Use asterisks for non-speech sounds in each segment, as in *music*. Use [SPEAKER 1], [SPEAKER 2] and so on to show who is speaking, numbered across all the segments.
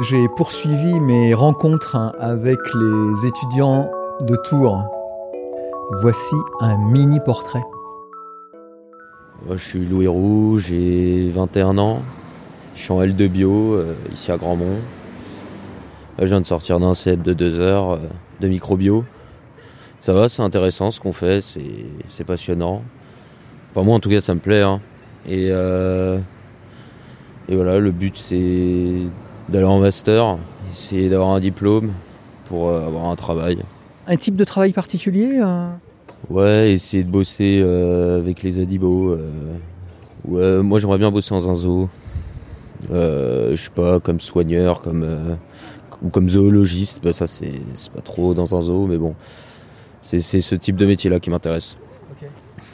[SPEAKER 1] J'ai poursuivi mes rencontres avec les étudiants de Tours. Voici un mini portrait.
[SPEAKER 2] Moi, je suis Louis Roux, j'ai 21 ans. Je suis en L2 bio, euh, ici à Grandmont. je viens de sortir d'un CEP de 2 heures euh, de microbio. Ça va, c'est intéressant ce qu'on fait, c'est passionnant. Enfin, moi en tout cas, ça me plaît. hein. Euh, et voilà, le but c'est d'aller en master, essayer d'avoir un diplôme pour euh, avoir un travail.
[SPEAKER 1] Un type de travail particulier euh
[SPEAKER 2] Ouais, essayer de bosser euh, avec les adibos. euh, ouais, moi j'aimerais bien bosser dans un zoo. Euh, je sais pas, comme soigneur, comme, ou comme zoologiste. Bah, ça c'est pas trop dans un zoo, mais bon. C'est ce type de métier là qui m'intéresse.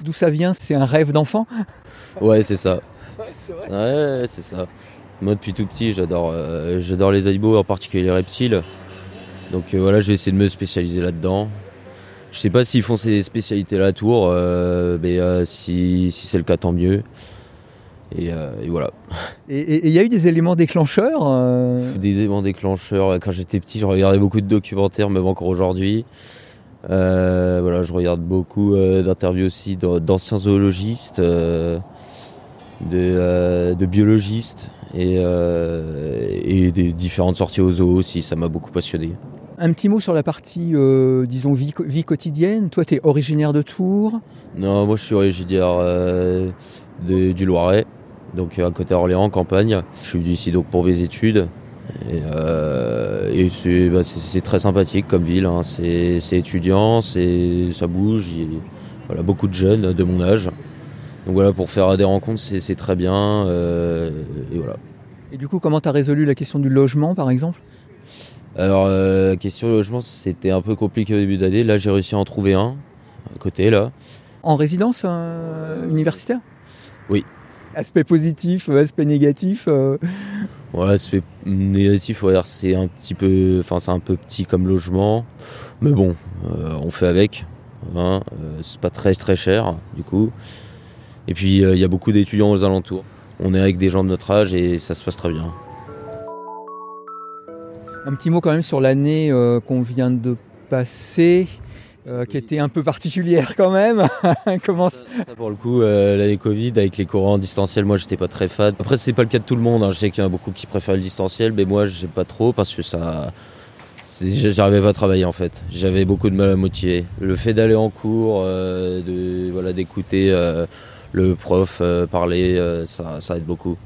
[SPEAKER 1] D'où ça vient? C'est un rêve d'enfant?
[SPEAKER 2] Ouais, c'est ça. *laughs* Ouais, c'est ça. Moi, depuis tout petit, j'adore euh, j'adore les animaux, en particulier les reptiles. Donc euh, voilà, je vais essayer de me spécialiser là-dedans. Je sais pas s'ils font ces spécialités à la tour, euh, mais euh, si, si c'est le cas, tant mieux. Et, et voilà.
[SPEAKER 1] Et il y a eu des éléments déclencheurs
[SPEAKER 2] Des éléments déclencheurs. Quand j'étais petit, je regardais beaucoup de documentaires, même encore aujourd'hui. Voilà, je regarde beaucoup d'interviews aussi d'an- d'anciens zoologistes, de, de biologistes et, euh, et des différentes sorties aux zoos aussi. Ça m'a beaucoup passionné.
[SPEAKER 1] Un petit mot sur la partie, euh, disons, vie, quotidienne. Toi, tu es originaire de Tours.
[SPEAKER 2] Non, moi je suis originaire euh, de- du Loiret, donc à côté Orléans, campagne. Je suis venu ici donc pour mes études. Et, euh, et c'est bah, c'est- très sympathique comme ville. hein. C'est étudiant, c'est ça bouge. Il y a voilà, beaucoup de jeunes de mon âge. Donc voilà, pour faire des rencontres, c'est très bien. euh, et voilà.
[SPEAKER 1] Et du coup, comment tu as résolu la question du logement, par exemple?
[SPEAKER 2] Alors, euh, question logement, c'était un peu compliqué au début d'année. Là, j'ai réussi à en trouver un à côté là.
[SPEAKER 1] En résidence euh, universitaire?
[SPEAKER 2] Oui.
[SPEAKER 1] Aspect positif, aspect négatif.
[SPEAKER 2] Ouais, c'est négatif, c'est un petit peu, enfin c'est un peu petit comme logement, mais bon, on fait avec. Hein, c'est pas très très cher du coup. Et puis euh, il y a beaucoup d'étudiants aux alentours. On est avec des gens de notre âge et ça se passe très bien.
[SPEAKER 1] Un petit mot quand même sur l'année euh, qu'on vient de passer, euh, qui était un peu particulière quand même. *laughs* Comment
[SPEAKER 2] Ça, ça, pour le coup, euh, l'année Covid avec les courants en distanciel, moi j'étais pas très fan. Après c'est pas le cas de tout le monde. hein. Je sais qu'il y en a beaucoup qui préfèrent le distanciel, mais moi j'ai pas trop parce que ça, j'arrivais pas à travailler en fait. J'avais beaucoup de mal à motiver. Le fait d'aller en cours, euh, de voilà d'écouter le prof euh, parler, euh, ça, ça aide beaucoup.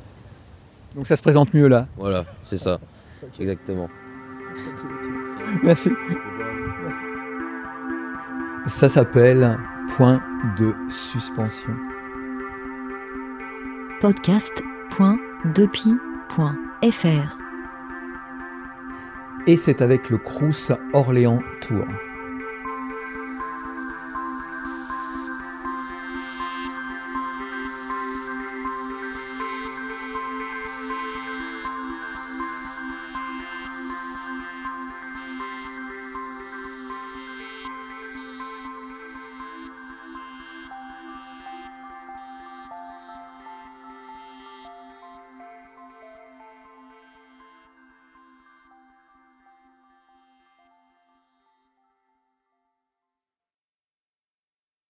[SPEAKER 1] Donc ça se présente mieux là.
[SPEAKER 2] Voilà, c'est ça, exactement.
[SPEAKER 1] Merci. Ça s'appelle point de suspension.
[SPEAKER 3] podcast.depi.fr
[SPEAKER 1] Et c'est avec le Crous Orléans Tours.